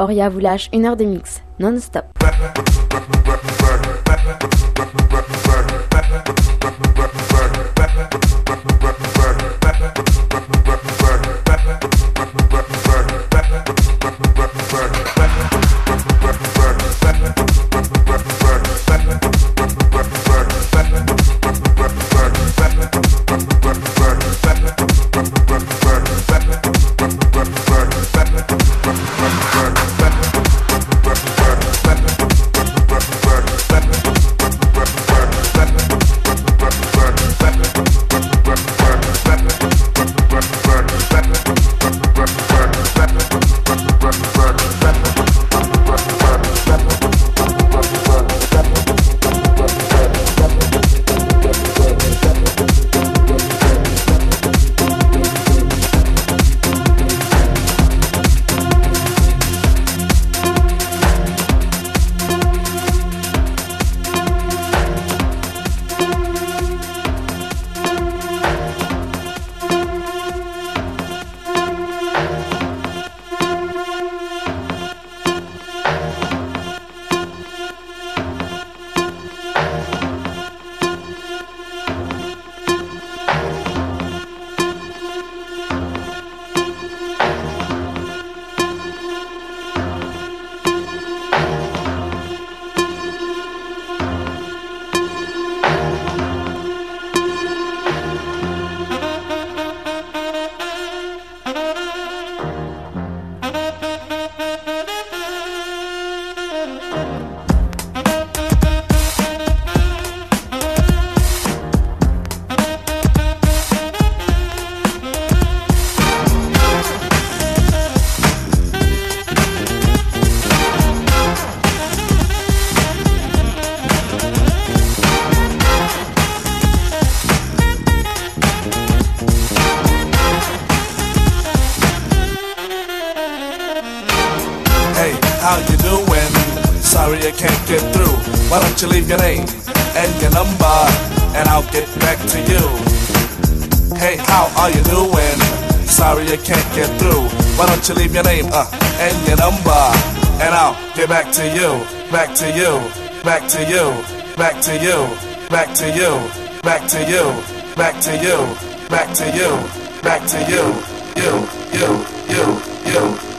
Euphoria vous lâche une heure de mix non-stop. You leave your name uh, and your number, and I'll get back to you, back to you, back to you, back to you, back to you, back to you, back to you, back to you, back to you, you, you, you, you,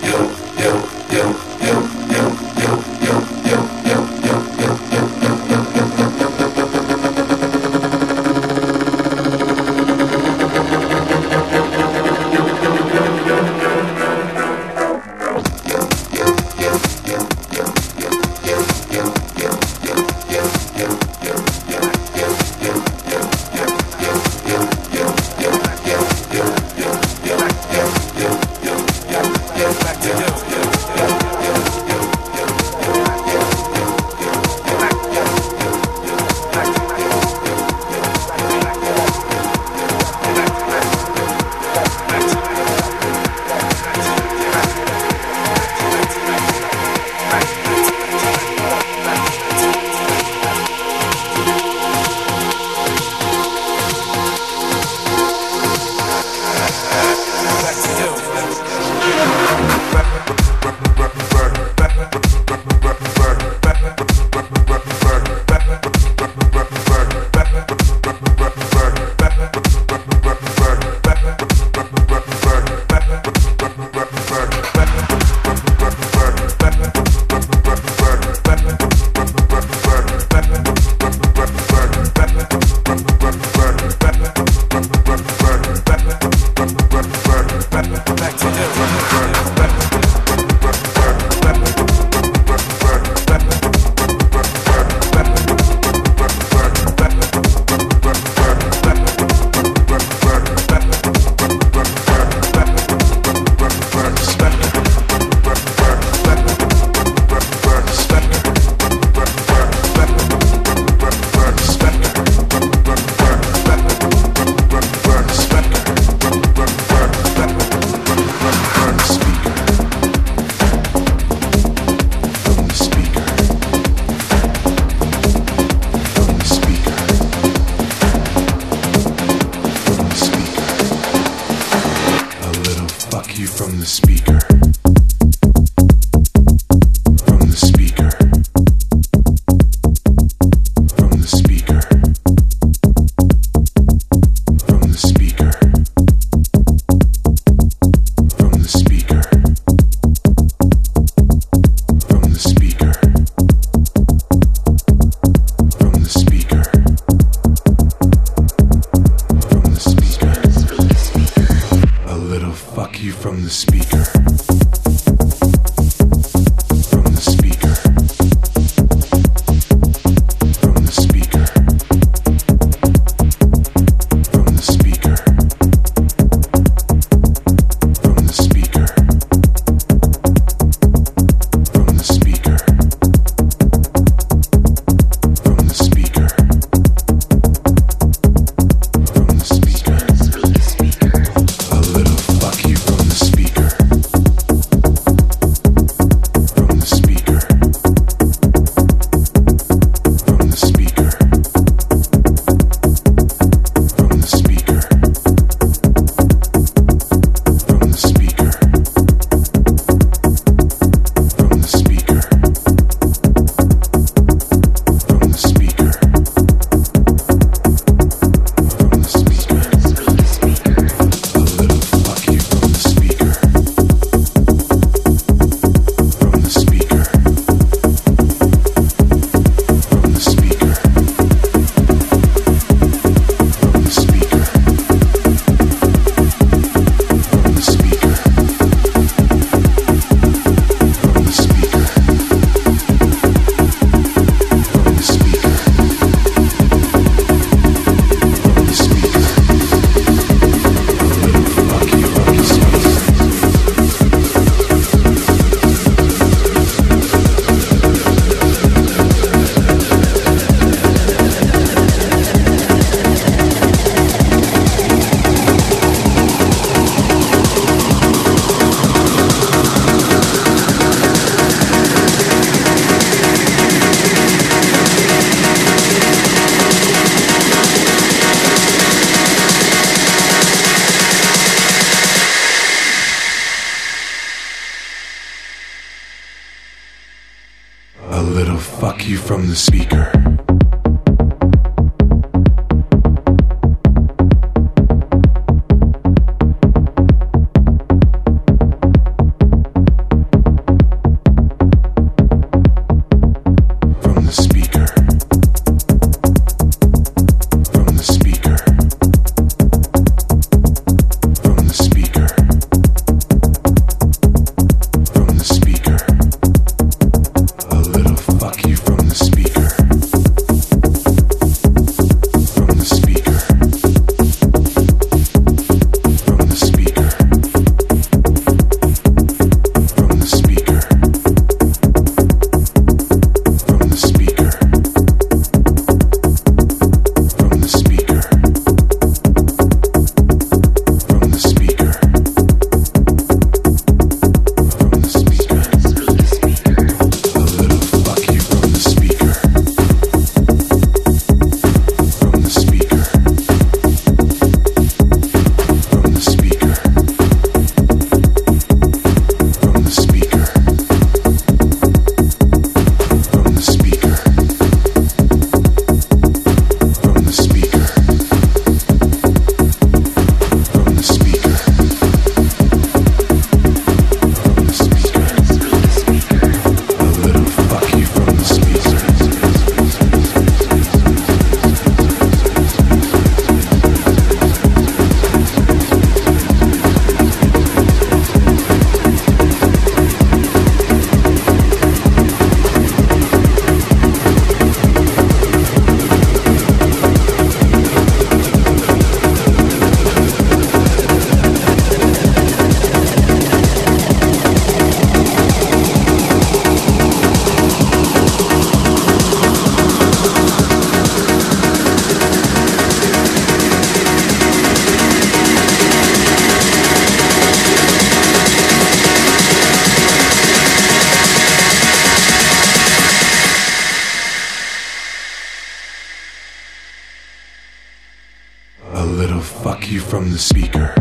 from the speaker.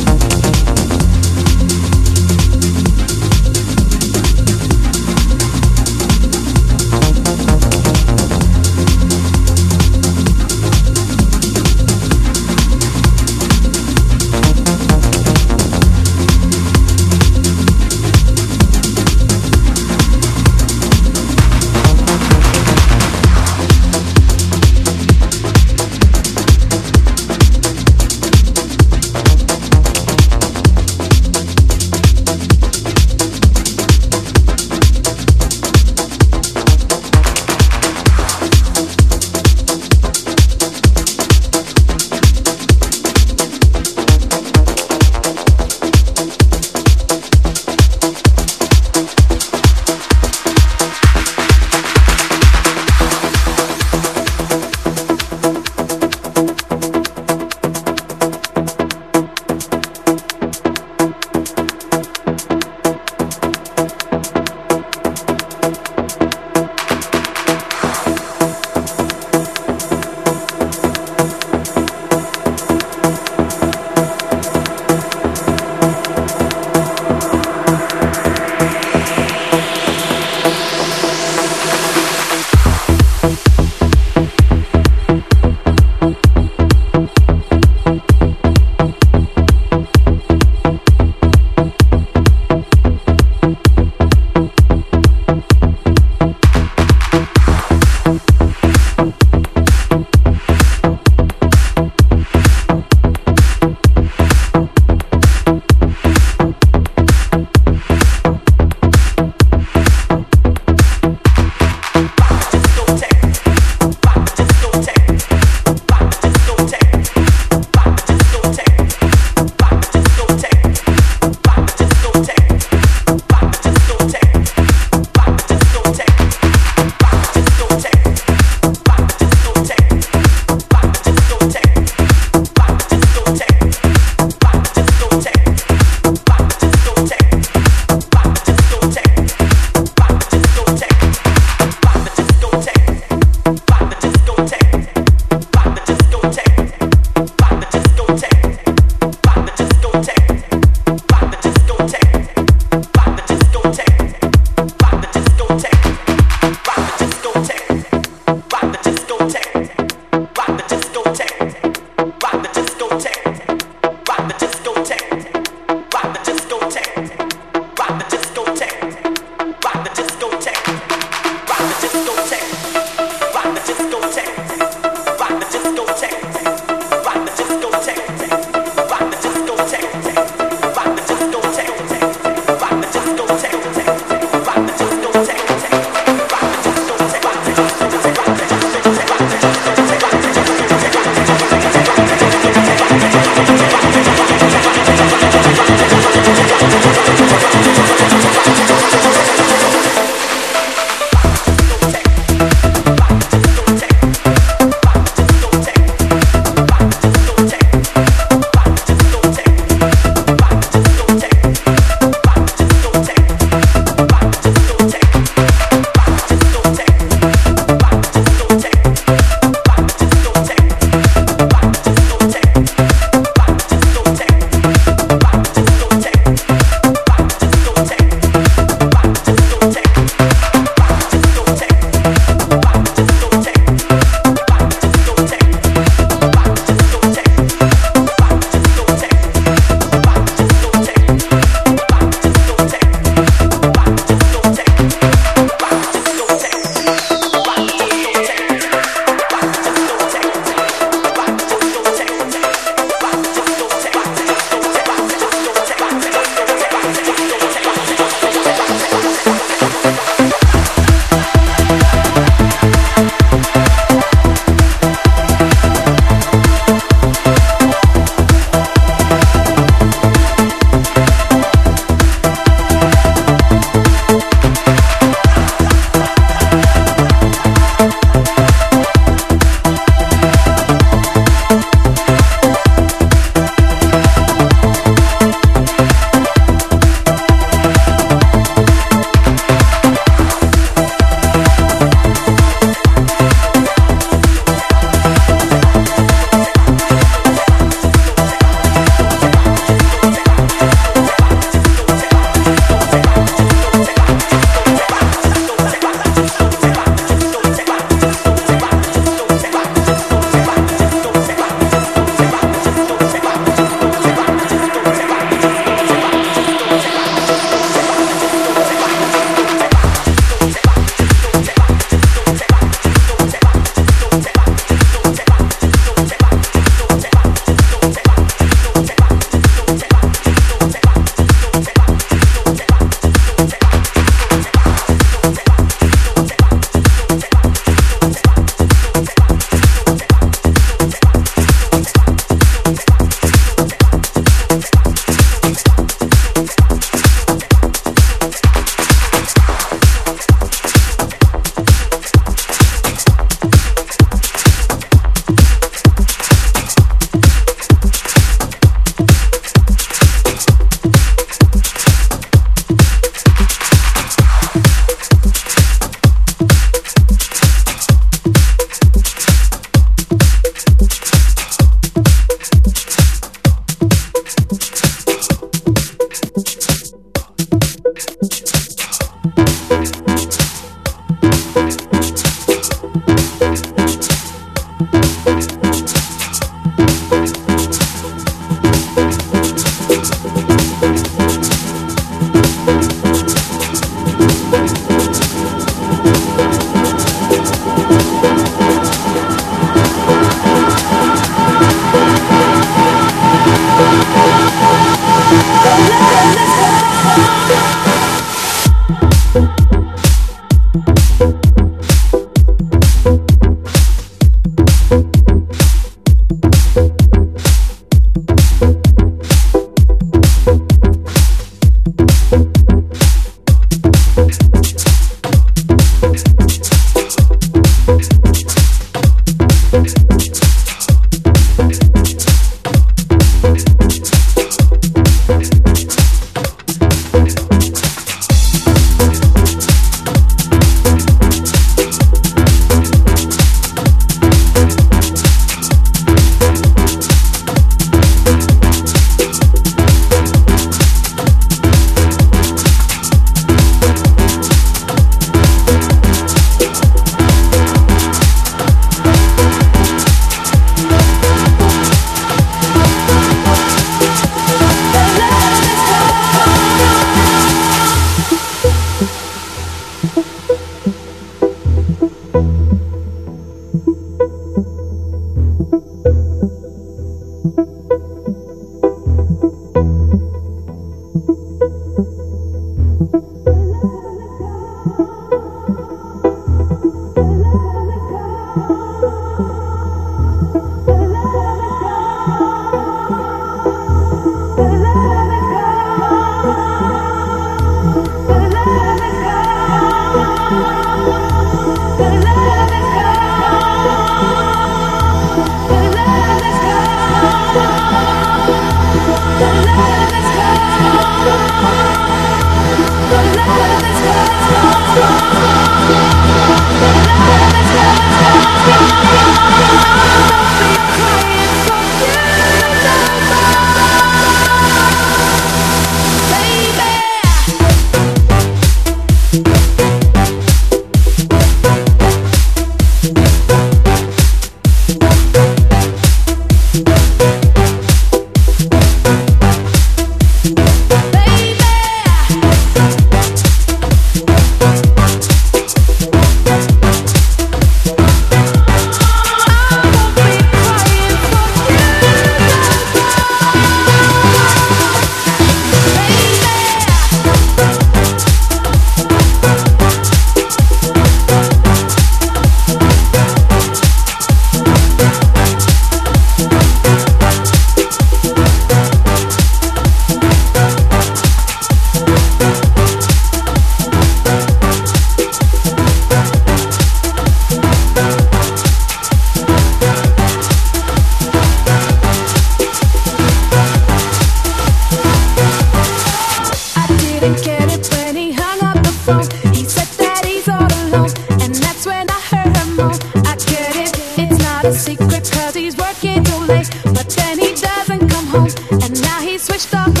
place, but then he doesn't come home, and now he switched off.